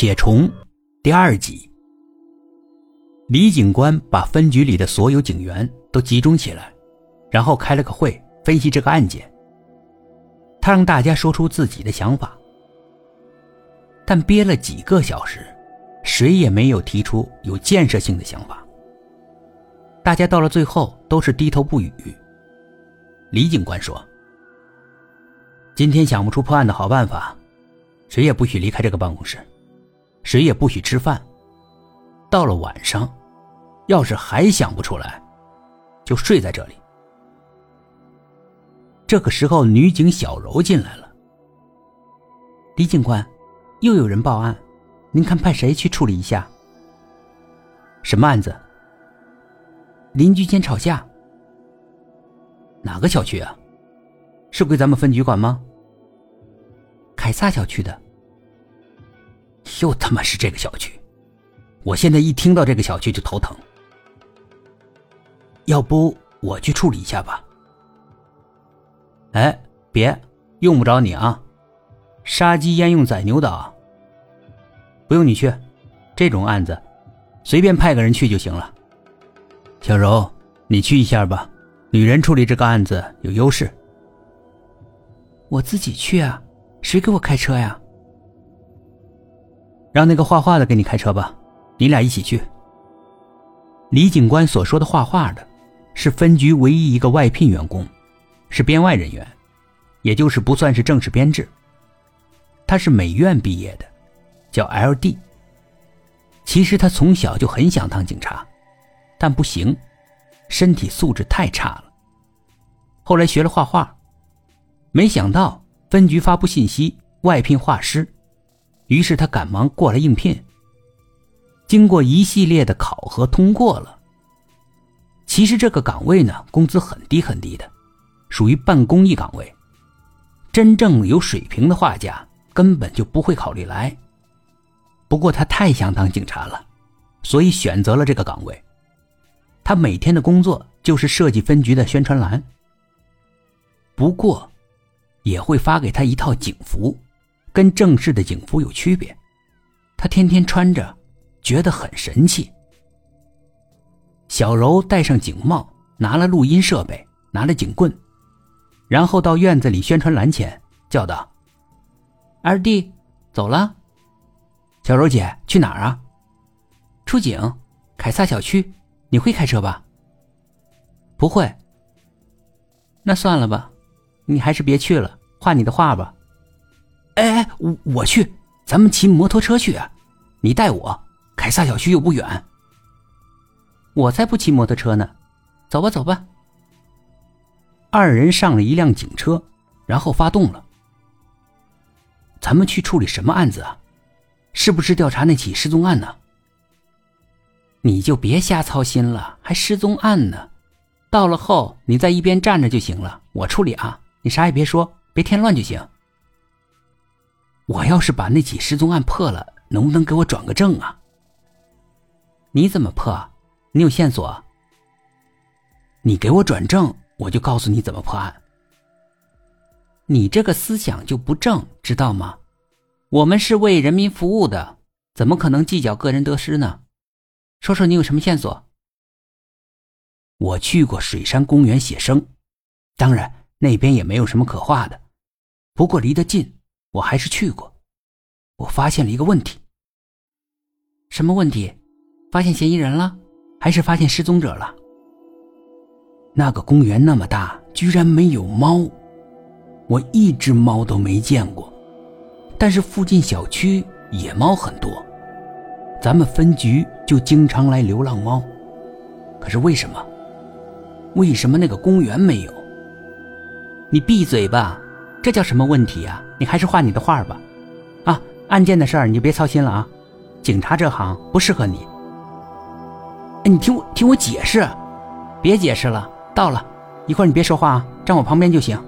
且虫第二集。李警官把分局里的所有警员都集中起来，然后开了个会，分析这个案件。他让大家说出自己的想法，但憋了几个小时，谁也没有提出有建设性的想法。大家到了最后都是低头不语。李警官说：“今天想不出破案的好办法，谁也不许离开这个办公室。”谁也不许吃饭。到了晚上，要是还想不出来，就睡在这里。这个时候，女警小柔进来了。李警官，又有人报案，您看派谁去处理一下？什么案子？邻居间吵架。哪个小区啊？是归咱们分局管吗？凯撒小区的。又他妈是这个小区，我现在一听到这个小区就头疼。要不我去处理一下吧？哎，别，用不着你啊。杀鸡焉用宰牛刀？不用你去，这种案子随便派个人去就行了。小柔，你去一下吧，女人处理这个案子有优势。我自己去啊，谁给我开车呀？让那个画画的给你开车吧，你俩一起去。李警官所说的画画的，是分局唯一一个外聘员工，是编外人员，也就是不算是正式编制。他是美院毕业的，叫 L.D。其实他从小就很想当警察，但不行，身体素质太差了。后来学了画画，没想到分局发布信息外聘画师。于是他赶忙过来应聘。经过一系列的考核，通过了。其实这个岗位呢，工资很低很低的，属于半公益岗位。真正有水平的画家根本就不会考虑来。不过他太想当警察了，所以选择了这个岗位。他每天的工作就是设计分局的宣传栏。不过，也会发给他一套警服。跟正式的警服有区别，他天天穿着，觉得很神气。小柔戴上警帽，拿了录音设备，拿了警棍，然后到院子里宣传栏前叫道：“二弟，走了。”小柔姐去哪儿啊？出警，凯撒小区。你会开车吧？不会。那算了吧，你还是别去了，画你的画吧。哎哎，我我去，咱们骑摩托车去啊！你带我，凯撒小区又不远。我才不骑摩托车呢，走吧走吧。二人上了一辆警车，然后发动了。咱们去处理什么案子啊？是不是调查那起失踪案呢？你就别瞎操心了，还失踪案呢？到了后你在一边站着就行了，我处理啊，你啥也别说，别添乱就行。我要是把那起失踪案破了，能不能给我转个正啊？你怎么破？你有线索？你给我转正，我就告诉你怎么破案。你这个思想就不正，知道吗？我们是为人民服务的，怎么可能计较个人得失呢？说说你有什么线索？我去过水山公园写生，当然那边也没有什么可画的，不过离得近。我还是去过，我发现了一个问题。什么问题？发现嫌疑人了，还是发现失踪者了？那个公园那么大，居然没有猫，我一只猫都没见过。但是附近小区野猫很多，咱们分局就经常来流浪猫。可是为什么？为什么那个公园没有？你闭嘴吧！这叫什么问题呀？你还是画你的画吧，啊，案件的事儿你就别操心了啊，警察这行不适合你。哎，你听我听我解释，别解释了，到了，一会儿你别说话啊，站我旁边就行。